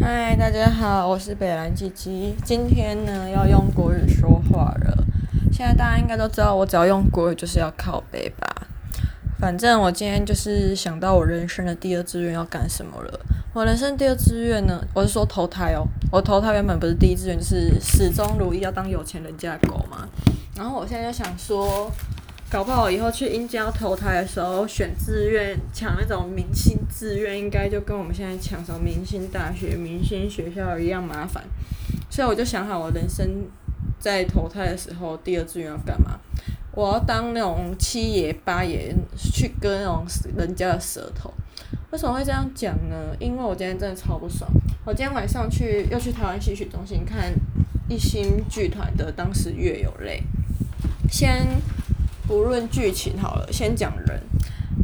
嗨，大家好，我是北兰鸡鸡。今天呢，要用国语说话了。现在大家应该都知道，我只要用国语就是要靠北吧。反正我今天就是想到我人生的第二志愿要干什么了。我人生第二志愿呢，我是说投胎哦。我投胎原本不是第一志愿，就是始终如一要当有钱人家的狗嘛。然后我现在就想说。搞不好以后去阴间投胎的时候选志愿抢那种明星志愿，应该就跟我们现在抢什么明星大学、明星学校一样麻烦。所以我就想好，我人生在投胎的时候，第二志愿要干嘛？我要当那种七爷八爷，去割那种人家的舌头。为什么会这样讲呢？因为我今天真的超不爽。我今天晚上去又去台湾戏曲中心看一心剧团的《当时月有泪》，先。不论剧情好了，先讲人。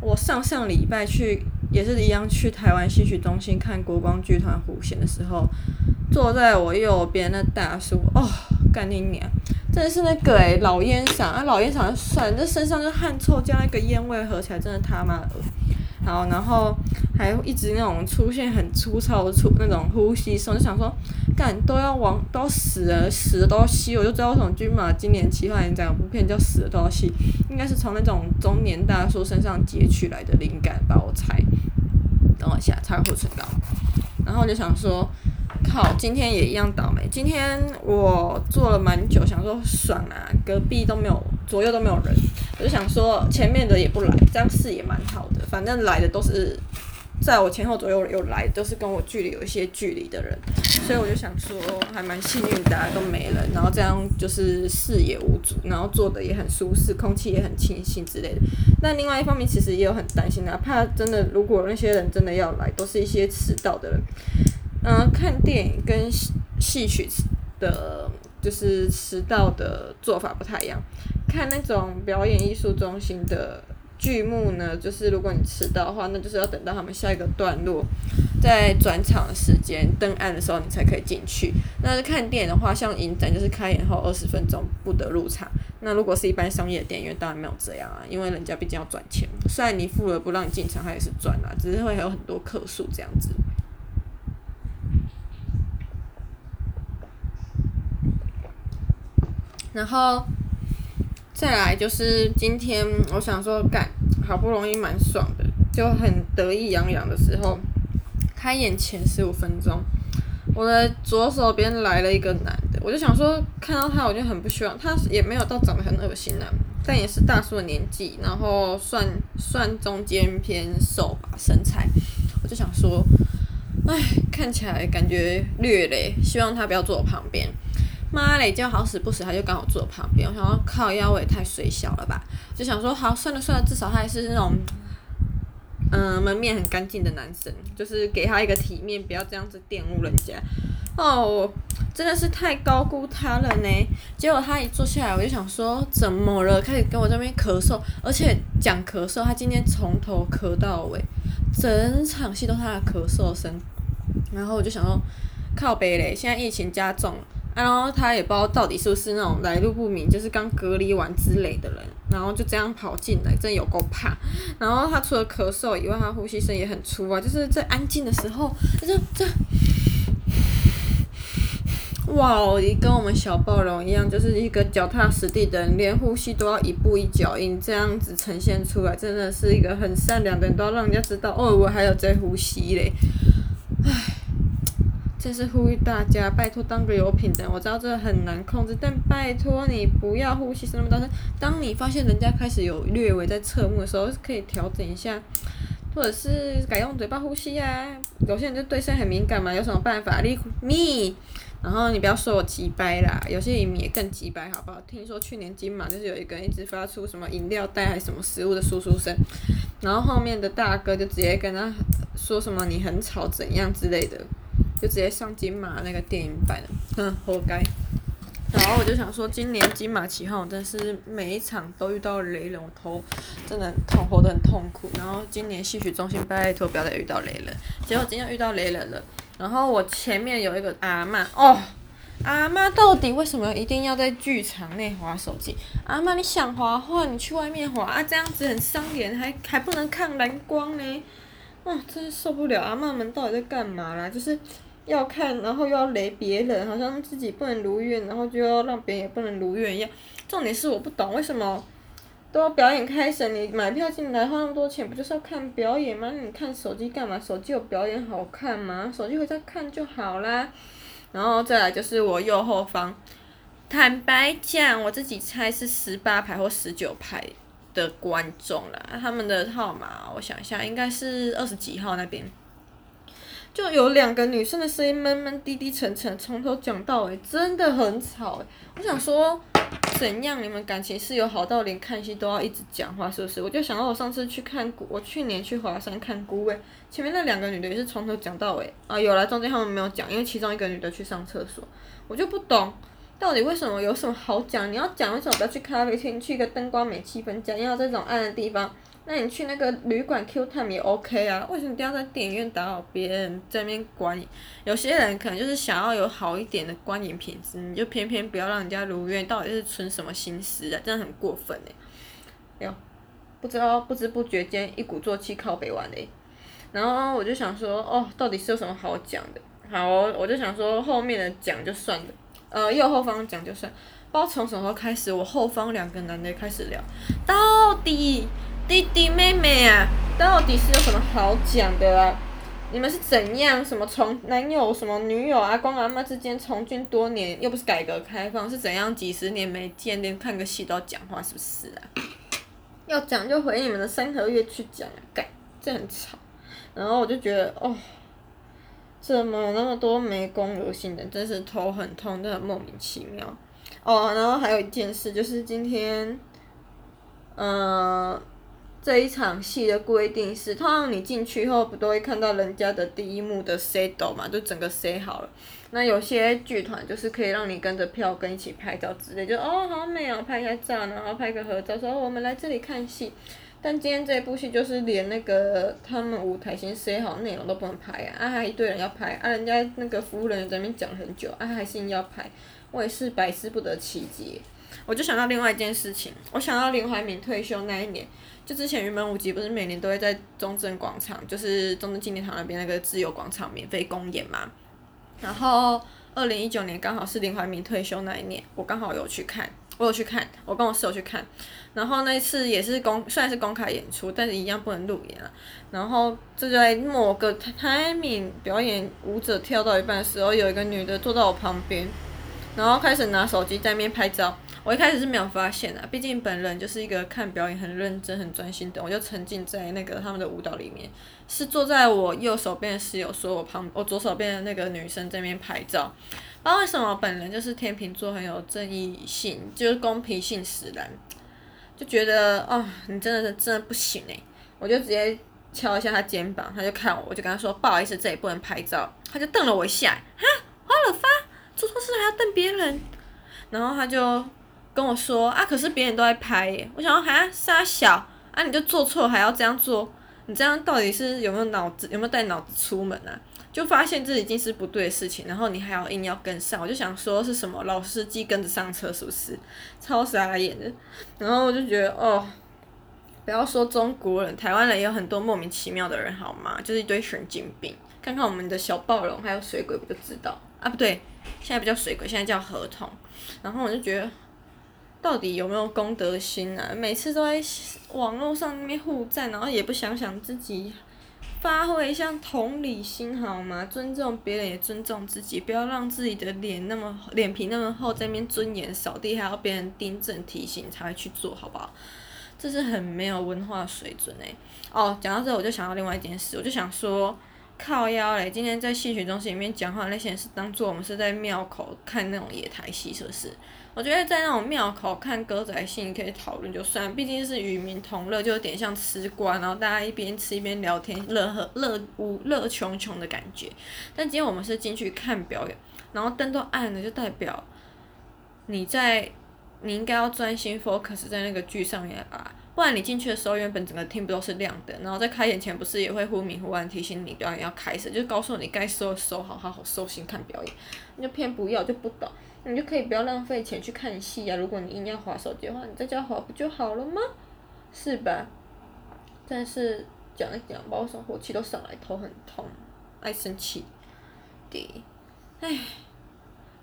我上上礼拜去也是一样去台湾戏曲中心看国光剧团狐仙的时候，坐在我右边那大叔哦，干你娘！真的是那个诶、老烟嗓啊，老烟嗓就算，这身上就汗臭加那个烟味合起来，真的他妈的。好，然后还一直那种出现很粗糙的出那种呼吸声，就想说，干都要往都死了，死了都要吸，我就知道为什么金马今年企划演讲部片叫死了都要吸，应该是从那种中年大叔身上截取来的灵感吧，我猜。等我一下，擦个护唇膏。然后就想说，靠，今天也一样倒霉。今天我坐了蛮久，想说爽啊，隔壁都没有，左右都没有人，我就想说前面的也不来，这样视野蛮好的。反正来的都是在我前后左右有来，都是跟我距离有一些距离的人，所以我就想说还蛮幸运，大家都没人，然后这样就是视野无阻，然后坐的也很舒适，空气也很清新之类的。那另外一方面，其实也有很担心哪，怕真的如果那些人真的要来，都是一些迟到的人。嗯、看电影跟戏曲的，就是迟到的做法不太一样。看那种表演艺术中心的剧目呢，就是如果你迟到的话，那就是要等到他们下一个段落，在转场时间登岸的时候，你才可以进去。那看电影的话，像影展就是开演后二十分钟不得入场。那如果是一般商业电影院，当然没有这样啊，因为人家毕竟要赚钱。虽然你付了不让你进场，他也是赚啦，只是会有很多客数这样子。然后再来就是今天，我想说干，好不容易蛮爽的，就很得意洋洋的时候，开演前十五分钟，我的左手边来了一个男的，我就想说看到他我就很不希望，他也没有到长得很恶心啊，但也是大叔的年纪，然后算算中间偏瘦吧身材，我就想说，哎，看起来感觉略累，希望他不要坐我旁边。妈嘞，就好死不死，他就刚好坐旁边。我想说，靠腰我也太水小了吧？就想说，好，算了算了，至少他还是那种，嗯、门面很干净的男生，就是给他一个体面，不要这样子玷污人家。哦，真的是太高估他了呢。结果他一坐下来，我就想说，怎么了？开始跟我这边咳嗽，而且讲咳嗽，他今天从头咳到尾，整场戏都是他的咳嗽声。然后我就想说，靠北嘞，现在疫情加重了。然后他也不知道到底是不是那种来路不明，就是刚隔离完之类的人，然后就这样跑进来，真有够怕。然后他除了咳嗽以外，他呼吸声也很粗啊，就是在安静的时候，就这这，哇哦，你跟我们小暴龙一样，就是一个脚踏实地的人，连呼吸都要一步一脚印这样子呈现出来，真的是一个很善良的人，都要让人家知道哦，我还有在呼吸嘞，唉。真是呼吁大家，拜托当个有品的人。我知道这很难控制，但拜托你不要呼吸声那么大声。当你发现人家开始有略微在侧目的时候，可以调整一下，或者是改用嘴巴呼吸啊。有些人就对声很敏感嘛，有什么办法？你咪，然后你不要说我急掰啦，有些人也更急掰，好不好？听说去年金马就是有一个人一直发出什么饮料袋还是什么食物的簌簌声，然后后面的大哥就直接跟他说什么你很吵怎样之类的。就直接上金马那个电影版了，哼，活该。然后我就想说，今年金马奇幻，我真是每一场都遇到雷人，我头真的痛，活得很痛苦。然后今年戏曲中心拜托不要再遇到雷人，结果今天遇到雷人了。然后我前面有一个阿嬷，哦，阿嬷到底为什么一定要在剧场内划手机？阿嬷你想滑滑，你去外面划啊，这样子很伤脸，还还不能看蓝光呢。啊，真是受不了！阿嬷们到底在干嘛啦？就是要看，然后又要雷别人，好像自己不能如愿，然后就要让别人也不能如愿一样。重点是我不懂为什么都要表演开始，你买票进来花那么多钱，不就是要看表演吗？你看手机干嘛？手机有表演好看吗？手机回家看就好啦。然后再来就是我右后方，坦白讲，我自己猜是十八排或十九排的观众啦，他们的号码我想一下，应该是二十几号那边。就有两个女生的声音闷闷低低沉沉，从头讲到尾，真的很吵。我想说，怎样你们感情是有好到连看戏都要一直讲话，是不是？我就想到我上次去看，我去年去华山看孤味，前面那两个女的也是从头讲到尾啊。有来，中间他们没有讲，因为其中一个女的去上厕所，我就不懂到底为什么有什么好讲？你要讲为什么不要去咖啡厅，去一个灯光美、气氛佳，要这种暗的地方？那你去那个旅馆 Q time 也 OK 啊？为什么一定要在电影院打扰别人在那边观影？有些人可能就是想要有好一点的观影品质，你就偏偏不要让人家如愿，到底是存什么心思啊？真的很过分哎、欸！哟，不知道不知不觉间一鼓作气靠北完嘞。然后我就想说，哦，到底是有什么好讲的？好，我就想说后面的讲就算了，呃，右后方讲就算。不知道从什么时候开始，我后方两个男的开始聊，到底。弟弟妹妹啊，到底是有什么好讲的啊？你们是怎样？什么从男友、什么女友、阿公阿妈之间从军多年，又不是改革开放，是怎样几十年没见，连看个戏都要讲话，是不是啊？要讲就回你们的三合院去讲，干，这很吵。然后我就觉得，哦，怎么那么多没公德心的，真是头很痛，真的莫名其妙。哦，然后还有一件事，就是今天，呃。这一场戏的规定是，通常你进去后不都会看到人家的第一幕的 set 嘛，就整个 set 好了。那有些剧团就是可以让你跟着票根一起拍照之类，就哦好美哦，拍一下照，然后拍个合照，说我们来这里看戏。但今天这部戏就是连那个他们舞台先 set 好内容都不能拍啊，啊还一堆人要拍啊，人家那个服务人员在那边讲很久啊，还是硬要拍，我也是百思不得其解。我就想到另外一件事情，我想到林怀民退休那一年。就之前云门舞集不是每年都会在中正广场，就是中正纪念堂那边那个自由广场免费公演嘛。然后二零一九年刚好是林怀民退休那一年，我刚好有去看，我有去看，我跟我室友去看。然后那一次也是公，虽然是公开演出，但是一样不能露脸啊。然后就在某个 timing 表演，舞者跳到一半的时候，有一个女的坐到我旁边，然后开始拿手机在那边拍照。我一开始是没有发现的，毕竟本人就是一个看表演很认真、很专心的，我就沉浸在那个他们的舞蹈里面。是坐在我右手边的室友说我旁，我左手边的那个女生在那边拍照。不知道为什么本人就是天秤座，很有正义性，就是公平性使然，就觉得哦，你真的是真的不行哎！我就直接敲一下他肩膀，他就看我，我就跟他说不好意思，这里不能拍照。他就瞪了我一下，哈，花了发，做错事还要瞪别人，然后他就。跟我说啊，可是别人都在拍耶。我想说，哈，杀小啊，你就做错还要这样做，你这样到底是有没有脑子，有没有带脑子出门啊？就发现这已经是不对的事情，然后你还要硬要跟上，我就想说是什么老司机跟着上车是不是？超傻眼的。然后我就觉得哦，不要说中国人，台湾人也有很多莫名其妙的人好吗？就是一堆神经病。看看我们的小暴龙还有水鬼，不就知道啊？不对，现在不叫水鬼，现在叫河童。然后我就觉得。到底有没有公德心啊？每次都在网络上那边互赞，然后也不想想自己，发挥一下同理心好吗？尊重别人也尊重自己，不要让自己的脸那么脸皮那么厚，在那边尊严扫地，还要别人订正提醒才会去做好不好？这是很没有文化水准诶、哦，讲到这我就想到另外一件事，我就想说。靠腰嘞！今天在戏曲中心里面讲话那些人是当做我们是在庙口看那种野台戏，是不是？我觉得在那种庙口看歌仔戏，你可以讨论就算，毕竟是与民同乐，就有点像吃瓜，然后大家一边吃一边聊天，乐呵乐无乐穷穷的感觉。但今天我们是进去看表演，然后灯都暗了，就代表你在你应该要专心 focus 在那个剧上面啊。不然你进去的时候，原本整个厅不都是亮的，然后在开演前不是也会忽明忽暗提醒你表演要开始，就告诉你该收收好，好好收心看表演。你就偏不要就不懂，你就可以不要浪费钱去看戏啊。如果你硬要划手机的话，你在家划不就好了吗？是吧？但是讲一讲，把我生火气都上来，头很痛，爱生气。对，唉，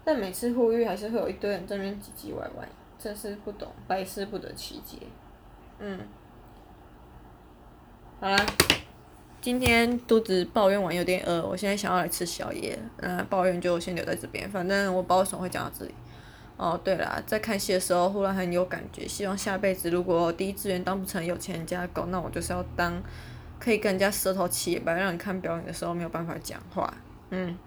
但每次呼吁还是会有一堆人在那边唧唧歪歪，真是不懂，百思不得其解。嗯，好啦，今天肚子抱怨完有点饿，我现在想要来吃宵夜。嗯，抱怨就先留在这边，反正我不知道为什么会讲到这里。哦，对了，在看戏的时候忽然很有感觉，希望下辈子如果第一志愿当不成有钱人家的狗，那我就是要当可以跟人家舌头起白，让你看表演的时候没有办法讲话。嗯。